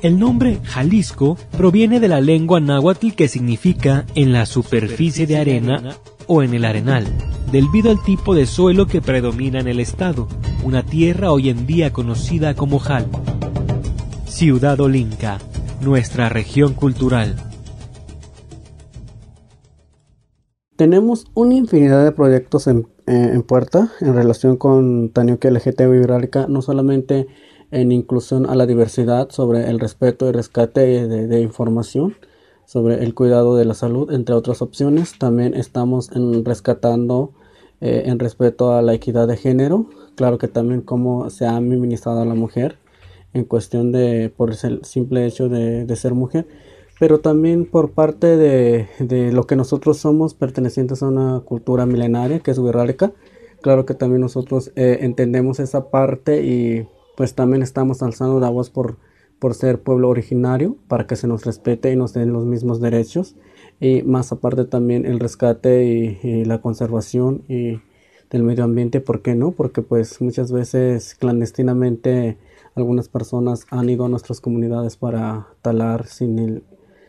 El nombre Jalisco proviene de la lengua náhuatl que significa en la superficie de arena o en el arenal, debido al tipo de suelo que predomina en el estado, una tierra hoy en día conocida como Jal. Ciudad Olinca, nuestra región cultural. Tenemos una infinidad de proyectos en, eh, puerta en relación con Tanioque LGTB Vibrálica, no solamente en inclusión a la diversidad, sobre el respeto y rescate de, de información, sobre el cuidado de la salud, entre otras opciones. También estamos en rescatando eh, en respeto a la equidad de género, claro que también cómo se ha minimizado a la mujer en cuestión de por el simple hecho de, de ser mujer pero también por parte de, de, lo que nosotros somos pertenecientes a una cultura milenaria que es guerrálica. Claro que también nosotros eh, entendemos esa parte y pues también estamos alzando la voz por, por ser pueblo originario, para que se nos respete y nos den los mismos derechos. Y más aparte también el rescate y, la conservación y del medio ambiente, ¿por qué no? Porque pues muchas veces clandestinamente algunas personas han ido a nuestras comunidades para talar sin el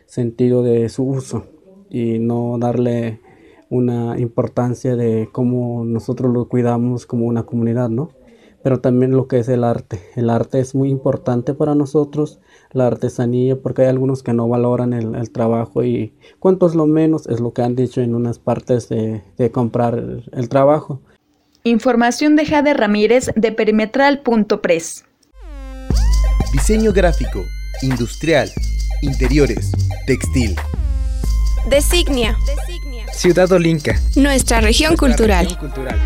sentido de su uso y no darle una importancia de cómo nosotros lo cuidamos como una comunidad, ¿no? Pero también lo que es el arte. El arte es muy importante para nosotros, la artesanía, porque hay algunos que no valoran el, el trabajo y cuánto es lo menos, es lo que han dicho en unas partes de, de comprar el, el trabajo. Información de Jade Ramírez de perimetral.press. Diseño gráfico, industrial, interiores, textil. Designia. Ciudad Olinca. Nuestra región Nuestra cultural. región cultural.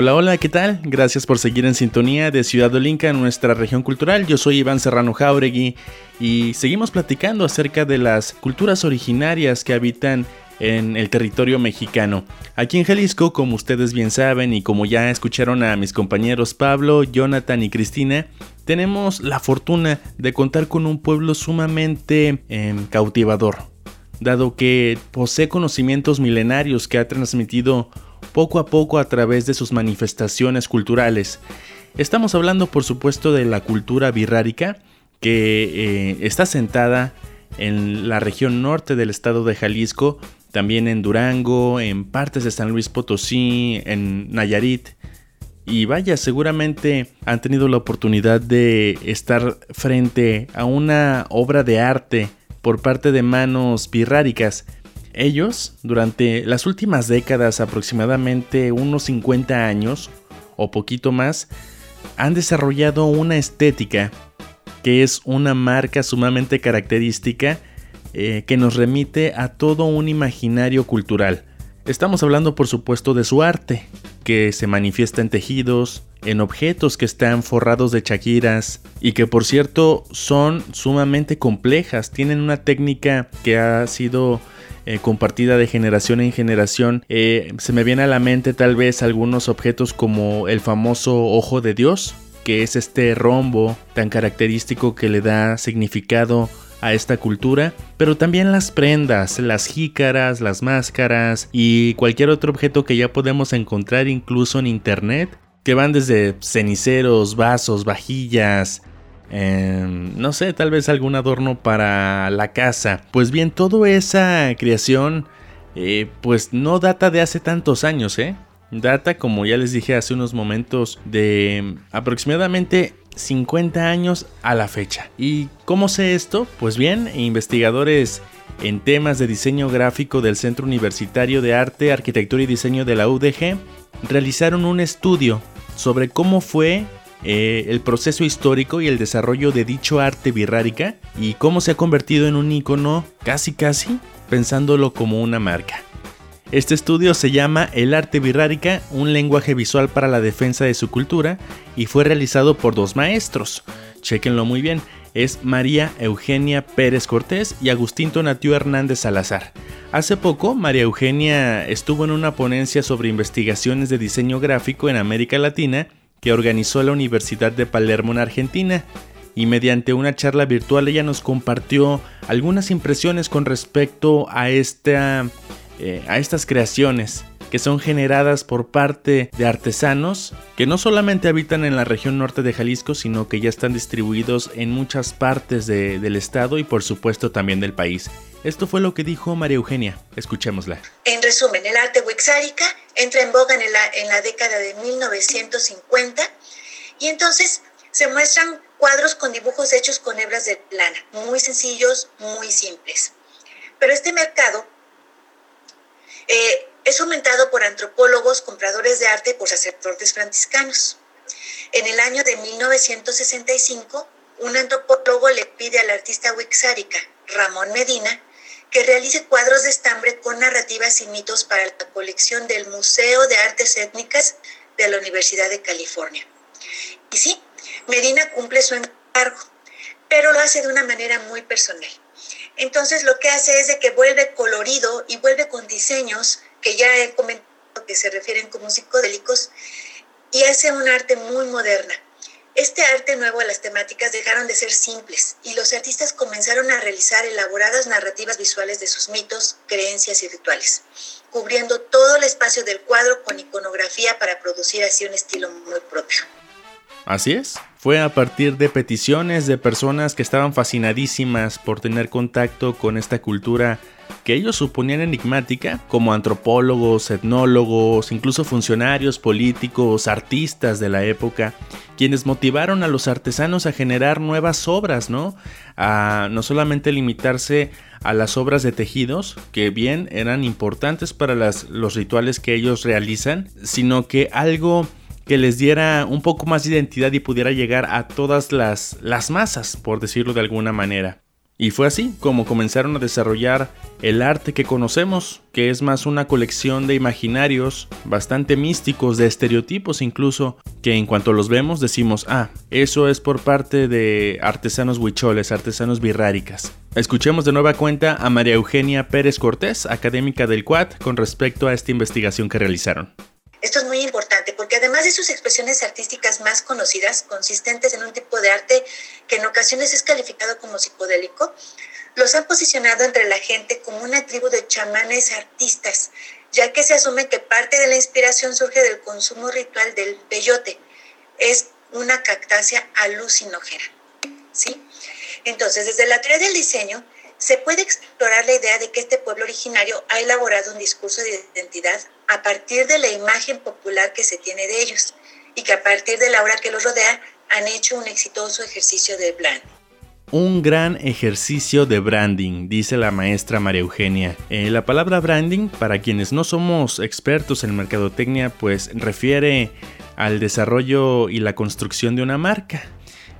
Hola, hola, ¿qué tal? Gracias por seguir en sintonía de Ciudad Olinca, nuestra región cultural. Yo soy Iván Serrano Jauregui y seguimos platicando acerca de las culturas originarias que habitan en el territorio mexicano. Aquí en Jalisco, como ustedes bien saben y como ya escucharon a mis compañeros Pablo, Jonathan y Cristina, tenemos la fortuna de contar con un pueblo sumamente eh, cautivador, dado que posee conocimientos milenarios que ha transmitido poco a poco a través de sus manifestaciones culturales. Estamos hablando por supuesto de la cultura birrárica, que eh, está sentada en la región norte del estado de Jalisco, también en Durango, en partes de San Luis Potosí, en Nayarit. Y vaya, seguramente han tenido la oportunidad de estar frente a una obra de arte por parte de manos birráricas. Ellos, durante las últimas décadas, aproximadamente unos 50 años o poquito más, han desarrollado una estética que es una marca sumamente característica eh, que nos remite a todo un imaginario cultural. Estamos hablando por supuesto de su arte, que se manifiesta en tejidos, en objetos que están forrados de chaquiras y que por cierto son sumamente complejas, tienen una técnica que ha sido eh, compartida de generación en generación. Eh, se me viene a la mente tal vez algunos objetos como el famoso ojo de Dios, que es este rombo tan característico que le da significado a esta cultura, pero también las prendas, las jícaras, las máscaras y cualquier otro objeto que ya podemos encontrar incluso en internet, que van desde ceniceros, vasos, vajillas, eh, no sé, tal vez algún adorno para la casa. Pues bien, toda esa creación, eh, pues no data de hace tantos años, ¿eh? Data, como ya les dije hace unos momentos, de aproximadamente 50 años a la fecha. ¿Y cómo sé esto? Pues bien, investigadores en temas de diseño gráfico del Centro Universitario de Arte, Arquitectura y Diseño de la UDG realizaron un estudio sobre cómo fue eh, el proceso histórico y el desarrollo de dicho arte birrárica y cómo se ha convertido en un icono casi casi pensándolo como una marca. Este estudio se llama El arte birrárica, un lenguaje visual para la defensa de su cultura y fue realizado por dos maestros. Chequenlo muy bien, es María Eugenia Pérez Cortés y Agustín Tonatiu Hernández Salazar. Hace poco, María Eugenia estuvo en una ponencia sobre investigaciones de diseño gráfico en América Latina que organizó la Universidad de Palermo en Argentina y mediante una charla virtual ella nos compartió algunas impresiones con respecto a, esta, eh, a estas creaciones que son generadas por parte de artesanos que no solamente habitan en la región norte de Jalisco, sino que ya están distribuidos en muchas partes de, del estado y por supuesto también del país. Esto fue lo que dijo María Eugenia. Escuchémosla. En resumen, el arte wixárika entra en boga en la, en la década de 1950 y entonces se muestran cuadros con dibujos hechos con hebras de lana, muy sencillos, muy simples. Pero este mercado eh, es aumentado por antropólogos, compradores de arte y por sacerdotes franciscanos. En el año de 1965, un antropólogo le pide al artista wixárika, Ramón Medina, que realice cuadros de estambre con narrativas y mitos para la colección del Museo de Artes Étnicas de la Universidad de California. Y sí, Medina cumple su encargo, pero lo hace de una manera muy personal. Entonces lo que hace es de que vuelve colorido y vuelve con diseños que ya he comentado que se refieren como psicodélicos y hace un arte muy moderna. Este arte nuevo, las temáticas dejaron de ser simples y los artistas comenzaron a realizar elaboradas narrativas visuales de sus mitos, creencias y rituales, cubriendo todo el espacio del cuadro con iconografía para producir así un estilo muy propio. Así es. Fue a partir de peticiones de personas que estaban fascinadísimas por tener contacto con esta cultura que ellos suponían enigmática, como antropólogos, etnólogos, incluso funcionarios políticos, artistas de la época, quienes motivaron a los artesanos a generar nuevas obras, ¿no? A no solamente limitarse a las obras de tejidos, que bien eran importantes para los rituales que ellos realizan, sino que algo que les diera un poco más de identidad y pudiera llegar a todas las, las masas, por decirlo de alguna manera. Y fue así como comenzaron a desarrollar el arte que conocemos, que es más una colección de imaginarios bastante místicos, de estereotipos incluso, que en cuanto los vemos decimos, ah, eso es por parte de artesanos huicholes, artesanos birráricas. Escuchemos de nueva cuenta a María Eugenia Pérez Cortés, académica del CUAT, con respecto a esta investigación que realizaron. Esto es muy importante además de sus expresiones artísticas más conocidas, consistentes en un tipo de arte que en ocasiones es calificado como psicodélico, los han posicionado entre la gente como una tribu de chamanes artistas, ya que se asume que parte de la inspiración surge del consumo ritual del peyote. Es una cactácea alucinógena. ¿sí? Entonces, desde la teoría del diseño, se puede explorar la idea de que este pueblo originario ha elaborado un discurso de identidad a partir de la imagen popular que se tiene de ellos y que a partir de la obra que los rodea han hecho un exitoso ejercicio de branding. Un gran ejercicio de branding, dice la maestra María Eugenia. Eh, la palabra branding, para quienes no somos expertos en mercadotecnia, pues refiere al desarrollo y la construcción de una marca.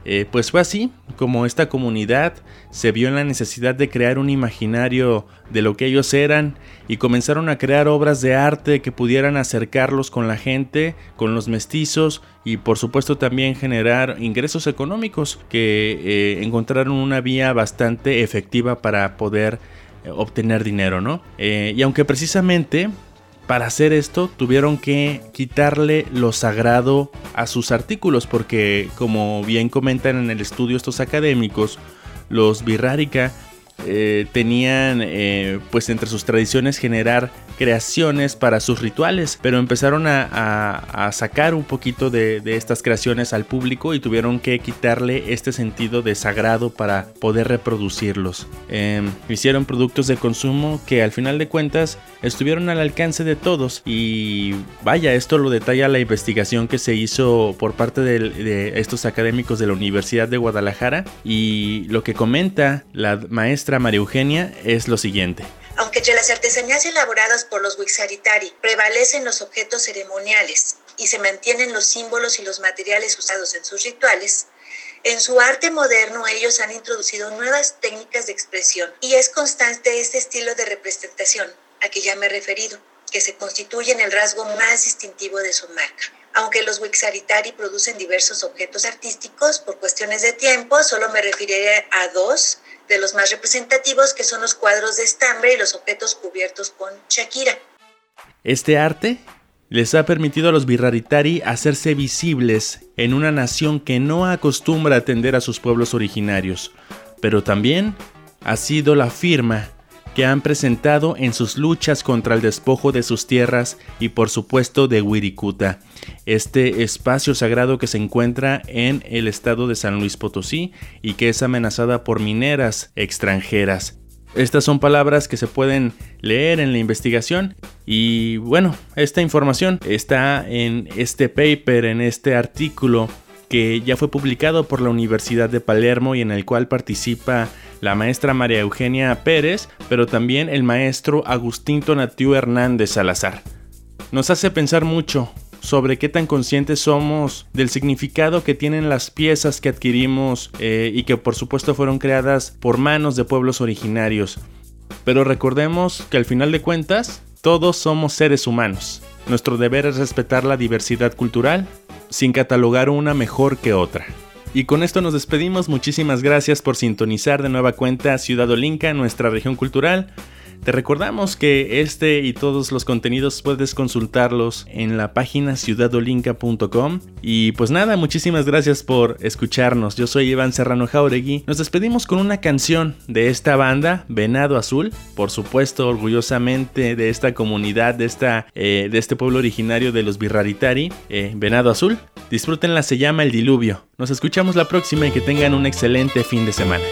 Eh, pues fue así como esta comunidad se vio en la necesidad de crear un imaginario de lo que ellos eran y comenzaron a crear obras de arte que pudieran acercarlos con la gente, con los mestizos y por supuesto también generar ingresos económicos que eh, encontraron una vía bastante efectiva para poder eh, obtener dinero, ¿no? Y aunque precisamente para hacer esto tuvieron que quitarle lo sagrado a sus artículos porque como bien comentan en el estudio estos académicos, los birrárica eh, tenían eh, pues entre sus tradiciones generar creaciones para sus rituales, pero empezaron a, sacar un poquito de, estas creaciones al público y tuvieron que quitarle este sentido de sagrado para poder reproducirlos. Eh, hicieron productos de consumo que al final de cuentas estuvieron al alcance de todos y vaya, esto lo detalla la investigación que se hizo por parte de estos académicos de la Universidad de Guadalajara y lo que comenta la maestra María Eugenia es lo siguiente. Aunque entre las artesanías elaboradas por los Wixaritari prevalecen los objetos ceremoniales y se mantienen los símbolos y los materiales usados en sus rituales, en su arte moderno ellos han introducido nuevas técnicas de expresión y es constante este estilo de representación a que ya me he referido, que se constituye en el rasgo más distintivo de su marca. Aunque los Wixaritari producen diversos objetos artísticos, por cuestiones de tiempo solo me referiré a dos de los más representativos que son los cuadros de estambre y los objetos cubiertos con Shakira. Este arte les ha permitido a los birraritari hacerse visibles en una nación que no acostumbra atender a sus pueblos originarios, pero también ha sido la firma que han presentado en sus luchas contra el despojo de sus tierras y por supuesto de Wirikuta, este espacio sagrado que se encuentra en el estado de San Luis Potosí y que es amenazada por mineras extranjeras. Estas son palabras que se pueden leer en la investigación y bueno, esta información está en este paper, en este artículo que ya fue publicado por la Universidad de Palermo y en el cual participa la maestra María Eugenia Pérez, pero también el maestro Agustín Tonatiu Hernández Salazar. Nos hace pensar mucho sobre qué tan conscientes somos del significado que tienen las piezas que adquirimos eh, y que por supuesto fueron creadas por manos de pueblos originarios. Pero recordemos que al final de cuentas, todos somos seres humanos. Nuestro deber es respetar la diversidad cultural sin catalogar una mejor que otra. Y con esto nos despedimos, muchísimas gracias por sintonizar de nueva cuenta Ciudad Olinca, nuestra región cultural. Te recordamos que este y todos los contenidos puedes consultarlos en la página ciudadolinca.com. Y pues nada, muchísimas gracias por escucharnos. Yo soy Iván Serrano Jauregui. Nos despedimos con una canción de esta banda, Venado Azul. Por supuesto, orgullosamente de esta comunidad, de, esta, eh, de este pueblo originario de los Birraritari, eh, Venado Azul. Disfrútenla, se llama El Diluvio. Nos escuchamos la próxima y que tengan un excelente fin de semana.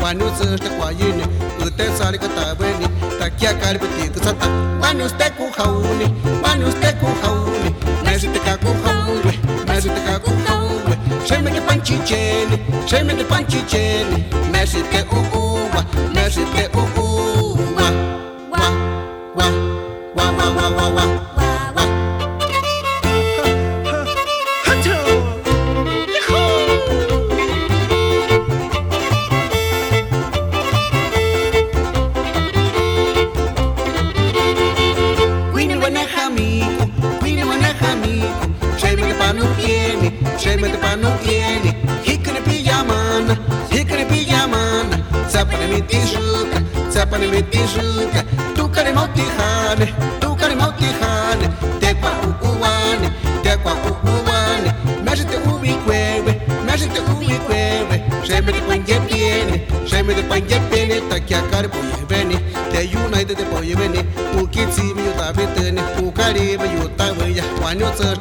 Kwa nyo zeshte kwa yene Ute sari kata weni Takia kalbiti sata. Mani usted kuhaule mani usted kuhaule nasiteka kuhaule nasiteka kuhaule shemeke panchicheni shemeke panchicheni nasite uuwa nasite uuwa wa wa wa wa wa wa wa.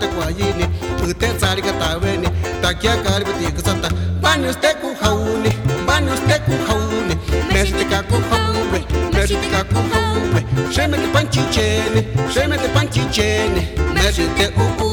tăcoaine Pâteața arică tavene Tachea care vă tică sata Bani uste cu haune Bani uste cu haune Mergi ca cu haune Mergi ca cu haune Șeme de pancicene Șeme de pancicene Mergi de uu